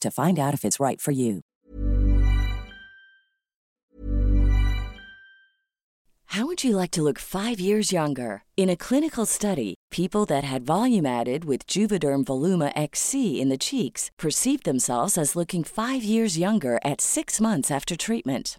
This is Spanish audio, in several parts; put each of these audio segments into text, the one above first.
to find out if it's right for you. How would you like to look five years younger? In a clinical study, people that had volume added with Juvederm Voluma XC in the cheeks perceived themselves as looking five years younger at six months after treatment.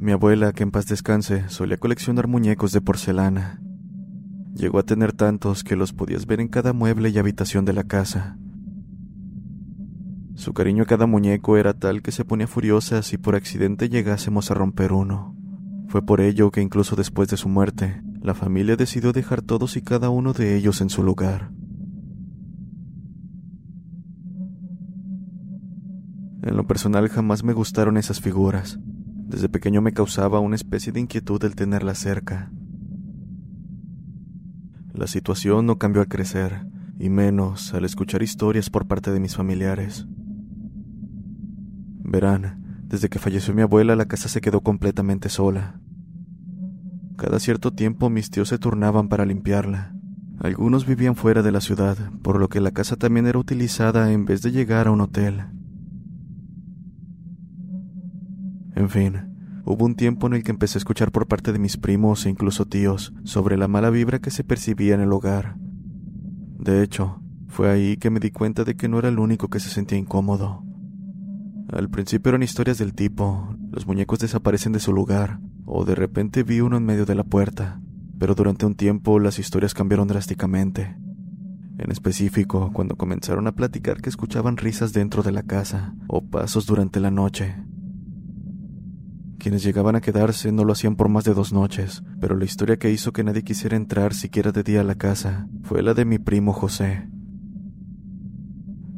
Mi abuela, que en paz descanse, solía coleccionar muñecos de porcelana. Llegó a tener tantos que los podías ver en cada mueble y habitación de la casa. Su cariño a cada muñeco era tal que se ponía furiosa si por accidente llegásemos a romper uno. Fue por ello que incluso después de su muerte, la familia decidió dejar todos y cada uno de ellos en su lugar. En lo personal jamás me gustaron esas figuras. Desde pequeño me causaba una especie de inquietud el tenerla cerca. La situación no cambió al crecer, y menos al escuchar historias por parte de mis familiares. Verán, desde que falleció mi abuela la casa se quedó completamente sola. Cada cierto tiempo mis tíos se turnaban para limpiarla. Algunos vivían fuera de la ciudad, por lo que la casa también era utilizada en vez de llegar a un hotel. En fin, hubo un tiempo en el que empecé a escuchar por parte de mis primos e incluso tíos sobre la mala vibra que se percibía en el hogar. De hecho, fue ahí que me di cuenta de que no era el único que se sentía incómodo. Al principio eran historias del tipo, los muñecos desaparecen de su lugar, o de repente vi uno en medio de la puerta, pero durante un tiempo las historias cambiaron drásticamente. En específico, cuando comenzaron a platicar que escuchaban risas dentro de la casa, o pasos durante la noche. Quienes llegaban a quedarse no lo hacían por más de dos noches, pero la historia que hizo que nadie quisiera entrar siquiera de día a la casa fue la de mi primo José.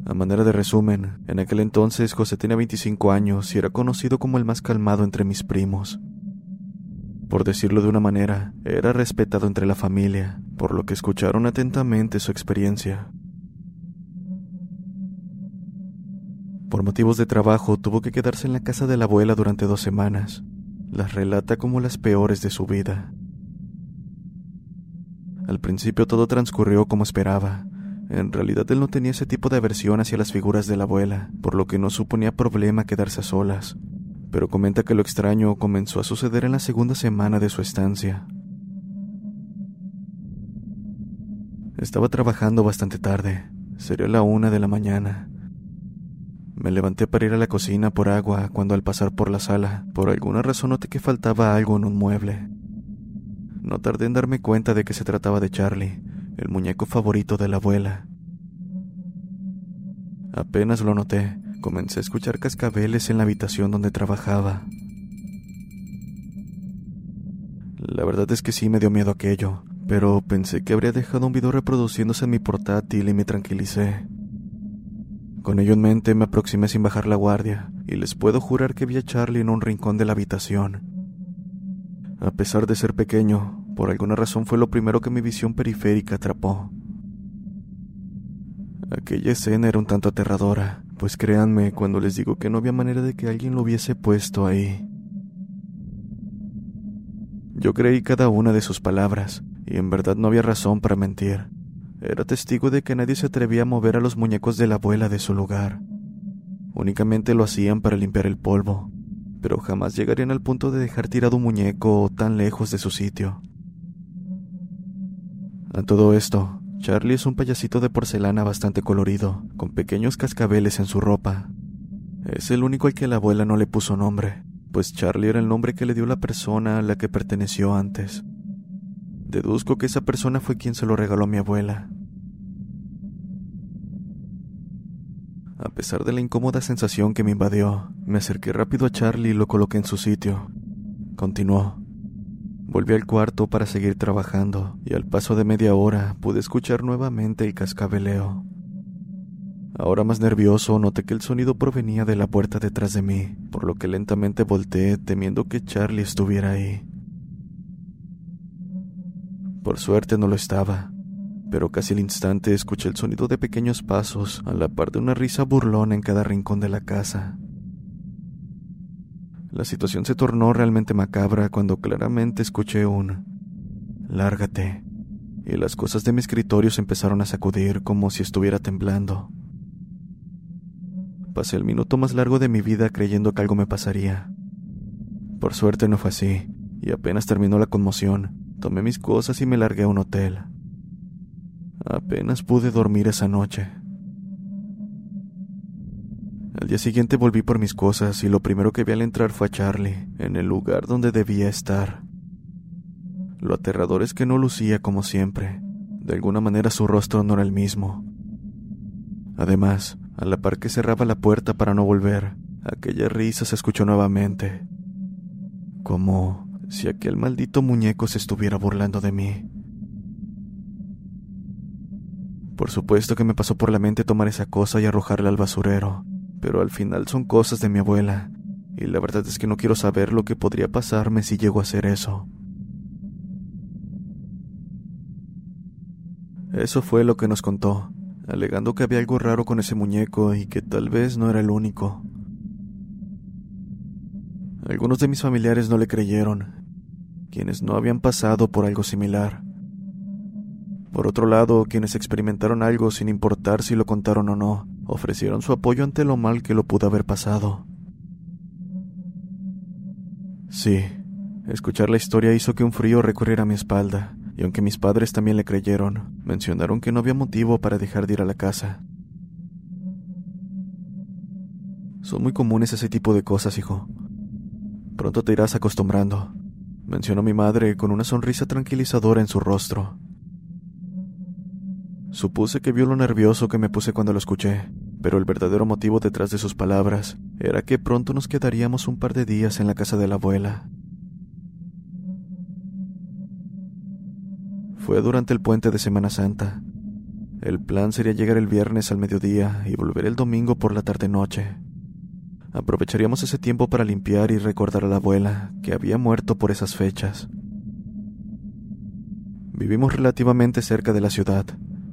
A manera de resumen, en aquel entonces José tenía 25 años y era conocido como el más calmado entre mis primos. Por decirlo de una manera, era respetado entre la familia, por lo que escucharon atentamente su experiencia. Por motivos de trabajo tuvo que quedarse en la casa de la abuela durante dos semanas. Las relata como las peores de su vida. Al principio todo transcurrió como esperaba. En realidad él no tenía ese tipo de aversión hacia las figuras de la abuela, por lo que no suponía problema quedarse a solas. Pero comenta que lo extraño comenzó a suceder en la segunda semana de su estancia. Estaba trabajando bastante tarde, sería la una de la mañana. Me levanté para ir a la cocina por agua cuando al pasar por la sala, por alguna razón noté que faltaba algo en un mueble. No tardé en darme cuenta de que se trataba de Charlie, el muñeco favorito de la abuela. Apenas lo noté, comencé a escuchar cascabeles en la habitación donde trabajaba. La verdad es que sí me dio miedo aquello, pero pensé que habría dejado un video reproduciéndose en mi portátil y me tranquilicé. Con ello en mente me aproximé sin bajar la guardia, y les puedo jurar que vi a Charlie en un rincón de la habitación, a pesar de ser pequeño, por alguna razón fue lo primero que mi visión periférica atrapó. Aquella escena era un tanto aterradora, pues créanme cuando les digo que no había manera de que alguien lo hubiese puesto ahí. Yo creí cada una de sus palabras, y en verdad no había razón para mentir. Era testigo de que nadie se atrevía a mover a los muñecos de la abuela de su lugar. Únicamente lo hacían para limpiar el polvo, pero jamás llegarían al punto de dejar tirado un muñeco tan lejos de su sitio. A todo esto, Charlie es un payasito de porcelana bastante colorido, con pequeños cascabeles en su ropa. Es el único al que la abuela no le puso nombre, pues Charlie era el nombre que le dio la persona a la que perteneció antes. Deduzco que esa persona fue quien se lo regaló a mi abuela. A pesar de la incómoda sensación que me invadió, me acerqué rápido a Charlie y lo coloqué en su sitio. Continuó. Volví al cuarto para seguir trabajando y al paso de media hora pude escuchar nuevamente el cascabeleo. Ahora más nervioso noté que el sonido provenía de la puerta detrás de mí, por lo que lentamente volteé temiendo que Charlie estuviera ahí. Por suerte no lo estaba, pero casi al instante escuché el sonido de pequeños pasos a la par de una risa burlona en cada rincón de la casa. La situación se tornó realmente macabra cuando claramente escuché un lárgate y las cosas de mi escritorio se empezaron a sacudir como si estuviera temblando. Pasé el minuto más largo de mi vida creyendo que algo me pasaría. Por suerte no fue así, y apenas terminó la conmoción, tomé mis cosas y me largué a un hotel. Apenas pude dormir esa noche. Al día siguiente volví por mis cosas y lo primero que vi al entrar fue a Charlie, en el lugar donde debía estar. Lo aterrador es que no lucía como siempre. De alguna manera su rostro no era el mismo. Además, a la par que cerraba la puerta para no volver, aquella risa se escuchó nuevamente. Como si aquel maldito muñeco se estuviera burlando de mí. Por supuesto que me pasó por la mente tomar esa cosa y arrojarla al basurero, pero al final son cosas de mi abuela, y la verdad es que no quiero saber lo que podría pasarme si llego a hacer eso. Eso fue lo que nos contó, alegando que había algo raro con ese muñeco y que tal vez no era el único. Algunos de mis familiares no le creyeron, quienes no habían pasado por algo similar. Por otro lado, quienes experimentaron algo sin importar si lo contaron o no, ofrecieron su apoyo ante lo mal que lo pudo haber pasado. Sí, escuchar la historia hizo que un frío recorriera mi espalda, y aunque mis padres también le creyeron, mencionaron que no había motivo para dejar de ir a la casa. Son muy comunes ese tipo de cosas, hijo. Pronto te irás acostumbrando, mencionó mi madre con una sonrisa tranquilizadora en su rostro. Supuse que vio lo nervioso que me puse cuando lo escuché, pero el verdadero motivo detrás de sus palabras era que pronto nos quedaríamos un par de días en la casa de la abuela. Fue durante el puente de Semana Santa. El plan sería llegar el viernes al mediodía y volver el domingo por la tarde-noche. Aprovecharíamos ese tiempo para limpiar y recordar a la abuela, que había muerto por esas fechas. Vivimos relativamente cerca de la ciudad,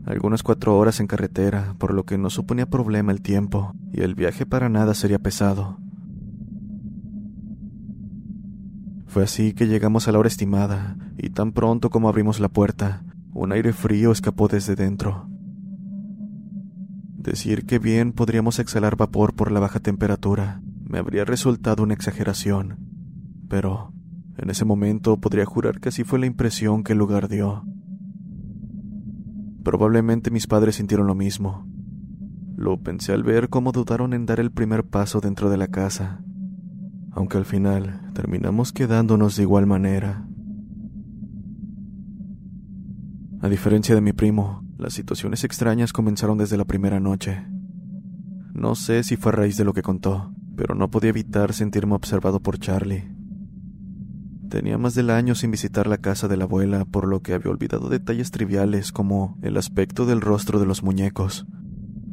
algunas cuatro horas en carretera, por lo que no suponía problema el tiempo, y el viaje para nada sería pesado. Fue así que llegamos a la hora estimada, y tan pronto como abrimos la puerta, un aire frío escapó desde dentro. Decir que bien podríamos exhalar vapor por la baja temperatura me habría resultado una exageración, pero en ese momento podría jurar que así fue la impresión que el lugar dio. Probablemente mis padres sintieron lo mismo. Lo pensé al ver cómo dudaron en dar el primer paso dentro de la casa, aunque al final terminamos quedándonos de igual manera. A diferencia de mi primo, las situaciones extrañas comenzaron desde la primera noche. No sé si fue a raíz de lo que contó, pero no podía evitar sentirme observado por Charlie. Tenía más del año sin visitar la casa de la abuela, por lo que había olvidado detalles triviales como el aspecto del rostro de los muñecos,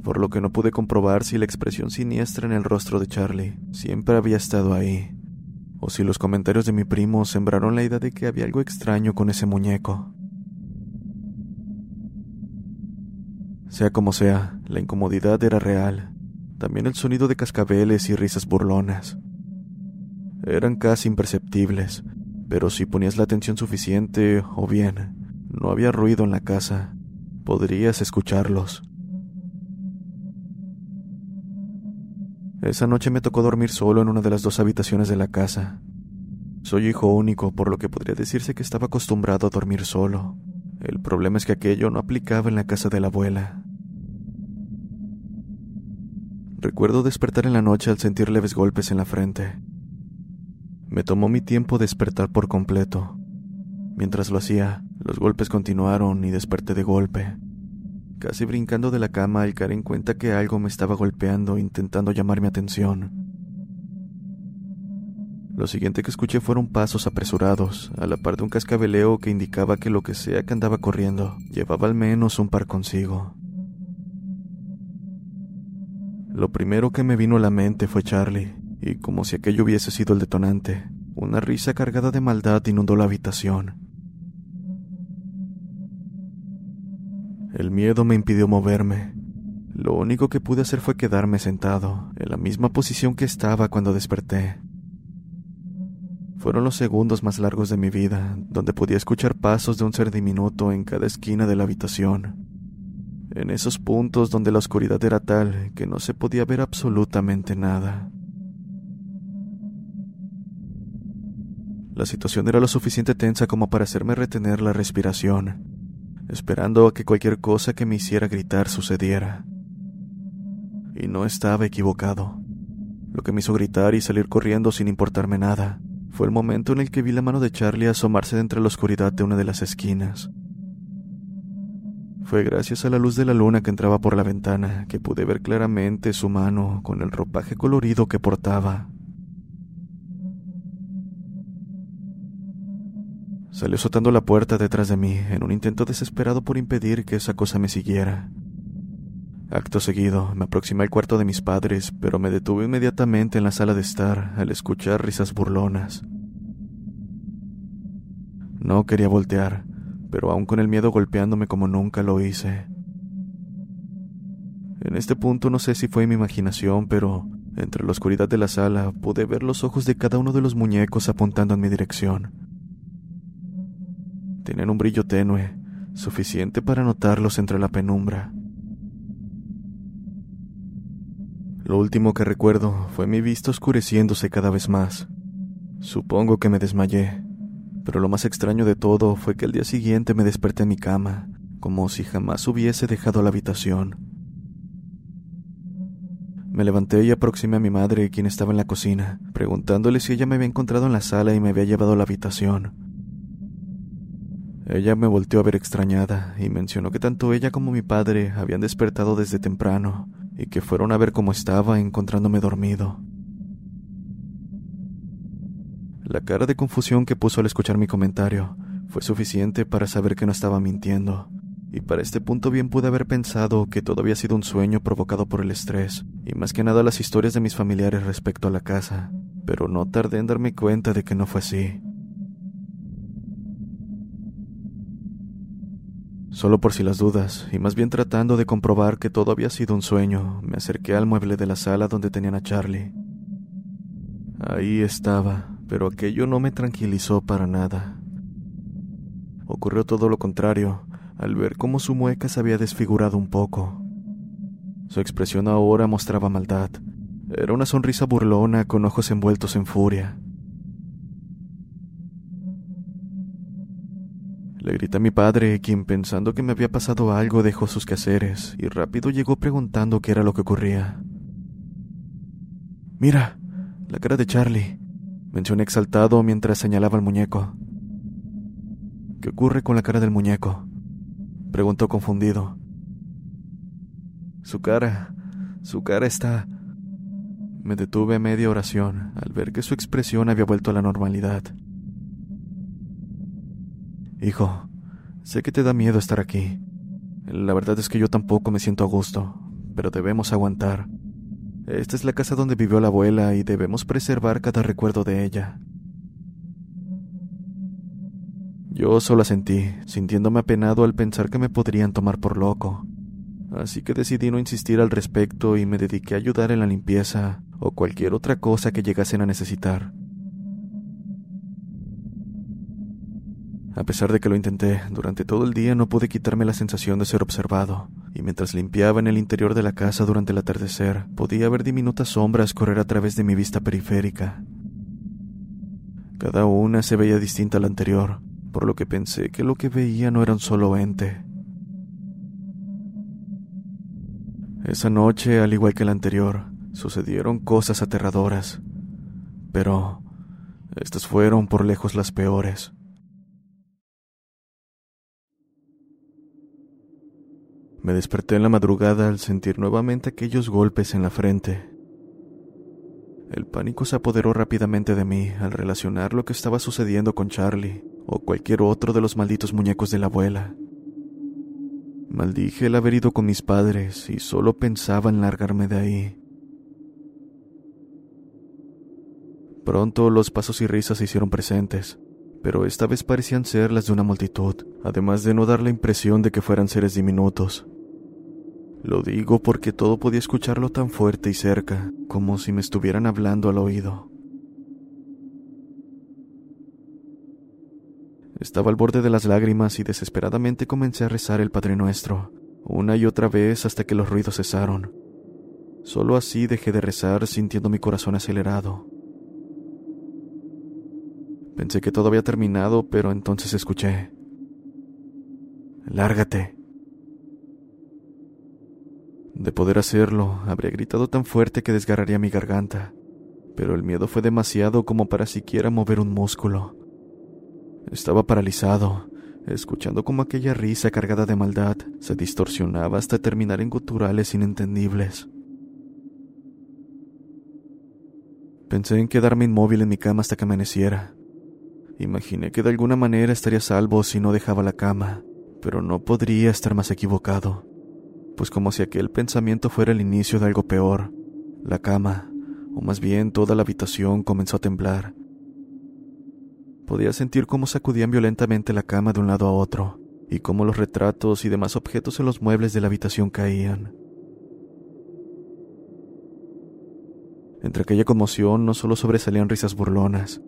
por lo que no pude comprobar si la expresión siniestra en el rostro de Charlie siempre había estado ahí, o si los comentarios de mi primo sembraron la idea de que había algo extraño con ese muñeco. Sea como sea, la incomodidad era real, también el sonido de cascabeles y risas burlonas. Eran casi imperceptibles, pero si ponías la atención suficiente, o bien, no había ruido en la casa, podrías escucharlos. Esa noche me tocó dormir solo en una de las dos habitaciones de la casa. Soy hijo único, por lo que podría decirse que estaba acostumbrado a dormir solo. El problema es que aquello no aplicaba en la casa de la abuela. Recuerdo despertar en la noche al sentir leves golpes en la frente. Me tomó mi tiempo despertar por completo. Mientras lo hacía, los golpes continuaron y desperté de golpe. Casi brincando de la cama al caer en cuenta que algo me estaba golpeando intentando llamar mi atención. Lo siguiente que escuché fueron pasos apresurados, a la par de un cascabeleo que indicaba que lo que sea que andaba corriendo llevaba al menos un par consigo. Lo primero que me vino a la mente fue Charlie, y como si aquello hubiese sido el detonante, una risa cargada de maldad inundó la habitación. El miedo me impidió moverme. Lo único que pude hacer fue quedarme sentado, en la misma posición que estaba cuando desperté. Fueron los segundos más largos de mi vida, donde podía escuchar pasos de un ser diminuto en cada esquina de la habitación. En esos puntos donde la oscuridad era tal que no se podía ver absolutamente nada. La situación era lo suficiente tensa como para hacerme retener la respiración, esperando a que cualquier cosa que me hiciera gritar sucediera. Y no estaba equivocado. Lo que me hizo gritar y salir corriendo sin importarme nada fue el momento en el que vi la mano de Charlie asomarse de entre la oscuridad de una de las esquinas. Fue gracias a la luz de la luna que entraba por la ventana que pude ver claramente su mano con el ropaje colorido que portaba. Salió azotando la puerta detrás de mí en un intento desesperado por impedir que esa cosa me siguiera. Acto seguido, me aproximé al cuarto de mis padres, pero me detuve inmediatamente en la sala de estar al escuchar risas burlonas. No quería voltear, pero aún con el miedo golpeándome como nunca lo hice. En este punto no sé si fue mi imaginación, pero entre la oscuridad de la sala pude ver los ojos de cada uno de los muñecos apuntando en mi dirección. Tenían un brillo tenue, suficiente para notarlos entre la penumbra. Lo último que recuerdo fue mi vista oscureciéndose cada vez más. Supongo que me desmayé, pero lo más extraño de todo fue que al día siguiente me desperté en mi cama, como si jamás hubiese dejado la habitación. Me levanté y aproximé a mi madre, quien estaba en la cocina, preguntándole si ella me había encontrado en la sala y me había llevado a la habitación. Ella me volteó a ver extrañada y mencionó que tanto ella como mi padre habían despertado desde temprano y que fueron a ver cómo estaba encontrándome dormido. La cara de confusión que puso al escuchar mi comentario fue suficiente para saber que no estaba mintiendo, y para este punto bien pude haber pensado que todo había sido un sueño provocado por el estrés, y más que nada las historias de mis familiares respecto a la casa, pero no tardé en darme cuenta de que no fue así. Solo por si las dudas, y más bien tratando de comprobar que todo había sido un sueño, me acerqué al mueble de la sala donde tenían a Charlie. Ahí estaba, pero aquello no me tranquilizó para nada. Ocurrió todo lo contrario, al ver cómo su mueca se había desfigurado un poco. Su expresión ahora mostraba maldad. Era una sonrisa burlona con ojos envueltos en furia. Le grité a mi padre, quien pensando que me había pasado algo dejó sus quehaceres y rápido llegó preguntando qué era lo que ocurría. Mira, la cara de Charlie, mencioné exaltado mientras señalaba al muñeco. ¿Qué ocurre con la cara del muñeco? preguntó confundido. Su cara, su cara está... Me detuve media oración al ver que su expresión había vuelto a la normalidad. Hijo, sé que te da miedo estar aquí. La verdad es que yo tampoco me siento a gusto, pero debemos aguantar. Esta es la casa donde vivió la abuela y debemos preservar cada recuerdo de ella. Yo solo sentí, sintiéndome apenado al pensar que me podrían tomar por loco. Así que decidí no insistir al respecto y me dediqué a ayudar en la limpieza o cualquier otra cosa que llegasen a necesitar. A pesar de que lo intenté, durante todo el día no pude quitarme la sensación de ser observado, y mientras limpiaba en el interior de la casa durante el atardecer, podía ver diminutas sombras correr a través de mi vista periférica. Cada una se veía distinta a la anterior, por lo que pensé que lo que veía no era un solo ente. Esa noche, al igual que la anterior, sucedieron cosas aterradoras, pero estas fueron por lejos las peores. Me desperté en la madrugada al sentir nuevamente aquellos golpes en la frente. El pánico se apoderó rápidamente de mí al relacionar lo que estaba sucediendo con Charlie o cualquier otro de los malditos muñecos de la abuela. Maldije el haber ido con mis padres y solo pensaba en largarme de ahí. Pronto los pasos y risas se hicieron presentes, pero esta vez parecían ser las de una multitud, además de no dar la impresión de que fueran seres diminutos. Lo digo porque todo podía escucharlo tan fuerte y cerca, como si me estuvieran hablando al oído. Estaba al borde de las lágrimas y desesperadamente comencé a rezar el Padre Nuestro, una y otra vez hasta que los ruidos cesaron. Solo así dejé de rezar sintiendo mi corazón acelerado. Pensé que todo había terminado, pero entonces escuché. Lárgate. De poder hacerlo, habría gritado tan fuerte que desgarraría mi garganta, pero el miedo fue demasiado como para siquiera mover un músculo. Estaba paralizado, escuchando como aquella risa cargada de maldad se distorsionaba hasta terminar en guturales inentendibles. Pensé en quedarme inmóvil en mi cama hasta que amaneciera. Imaginé que de alguna manera estaría salvo si no dejaba la cama, pero no podría estar más equivocado pues como si aquel pensamiento fuera el inicio de algo peor. La cama, o más bien toda la habitación, comenzó a temblar. Podía sentir cómo sacudían violentamente la cama de un lado a otro, y cómo los retratos y demás objetos en los muebles de la habitación caían. Entre aquella conmoción no solo sobresalían risas burlonas,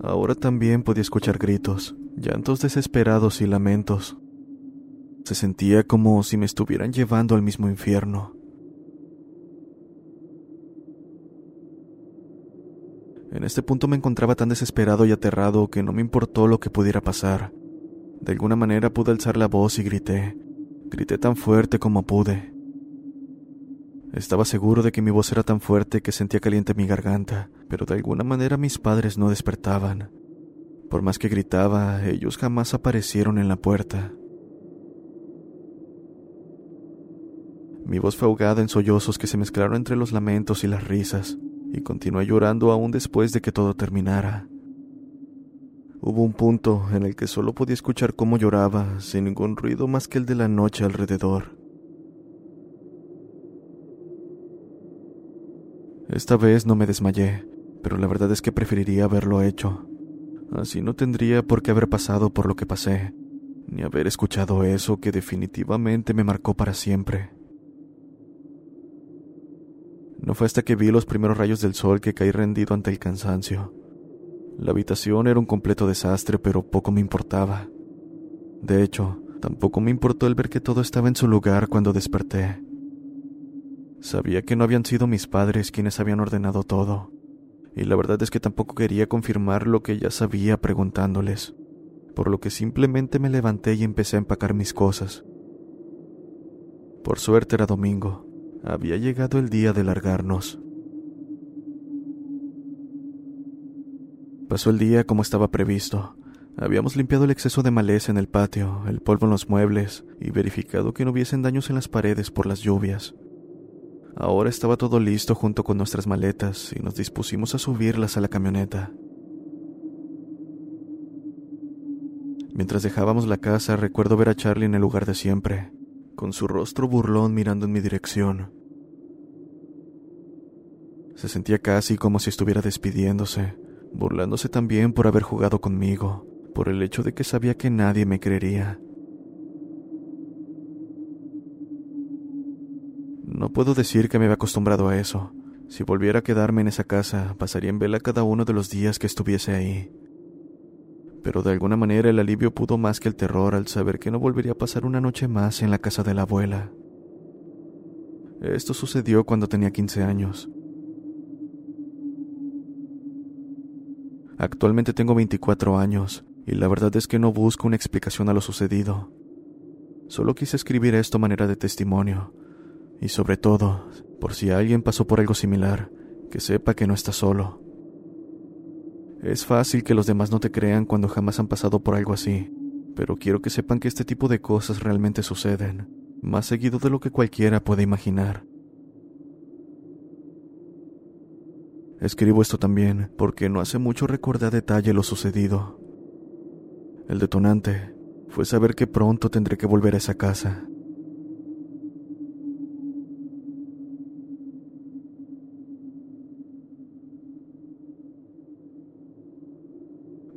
ahora también podía escuchar gritos, llantos desesperados y lamentos. Se sentía como si me estuvieran llevando al mismo infierno. En este punto me encontraba tan desesperado y aterrado que no me importó lo que pudiera pasar. De alguna manera pude alzar la voz y grité. Grité tan fuerte como pude. Estaba seguro de que mi voz era tan fuerte que sentía caliente mi garganta, pero de alguna manera mis padres no despertaban. Por más que gritaba, ellos jamás aparecieron en la puerta. Mi voz fue ahogada en sollozos que se mezclaron entre los lamentos y las risas, y continué llorando aún después de que todo terminara. Hubo un punto en el que solo podía escuchar cómo lloraba, sin ningún ruido más que el de la noche alrededor. Esta vez no me desmayé, pero la verdad es que preferiría haberlo hecho. Así no tendría por qué haber pasado por lo que pasé, ni haber escuchado eso que definitivamente me marcó para siempre. No fue hasta que vi los primeros rayos del sol que caí rendido ante el cansancio. La habitación era un completo desastre, pero poco me importaba. De hecho, Tampoco me importó el ver que todo estaba en su lugar cuando desperté. Sabía que no habían sido mis padres quienes habían ordenado todo, y la verdad es que tampoco quería confirmar lo que ya sabía preguntándoles, por lo que simplemente me levanté y empecé a empacar mis cosas. Por suerte era domingo, había llegado el día de largarnos. Pasó el día como estaba previsto. Habíamos limpiado el exceso de maleza en el patio, el polvo en los muebles y verificado que no hubiesen daños en las paredes por las lluvias. Ahora estaba todo listo junto con nuestras maletas y nos dispusimos a subirlas a la camioneta. Mientras dejábamos la casa, recuerdo ver a Charlie en el lugar de siempre, con su rostro burlón mirando en mi dirección. Se sentía casi como si estuviera despidiéndose, burlándose también por haber jugado conmigo, por el hecho de que sabía que nadie me creería. No puedo decir que me había acostumbrado a eso. Si volviera a quedarme en esa casa, pasaría en vela cada uno de los días que estuviese ahí. Pero de alguna manera el alivio pudo más que el terror al saber que no volvería a pasar una noche más en la casa de la abuela. Esto sucedió cuando tenía 15 años. Actualmente tengo 24 años y la verdad es que no busco una explicación a lo sucedido. Solo quise escribir esto a manera de testimonio y sobre todo, por si alguien pasó por algo similar, que sepa que no está solo. Es fácil que los demás no te crean cuando jamás han pasado por algo así, pero quiero que sepan que este tipo de cosas realmente suceden, más seguido de lo que cualquiera puede imaginar. Escribo esto también porque no hace mucho recordé a detalle lo sucedido. El detonante fue saber que pronto tendré que volver a esa casa.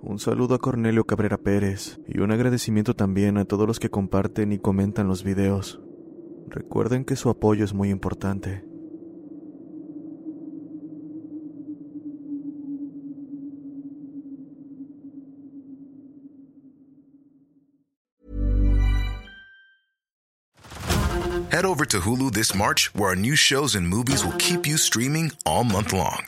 Un saludo a Cornelio Cabrera Pérez y un agradecimiento también a todos los que comparten y comentan los videos. Recuerden que su apoyo es muy importante. Head over to Hulu this March, where our new shows and movies will keep you streaming all month long.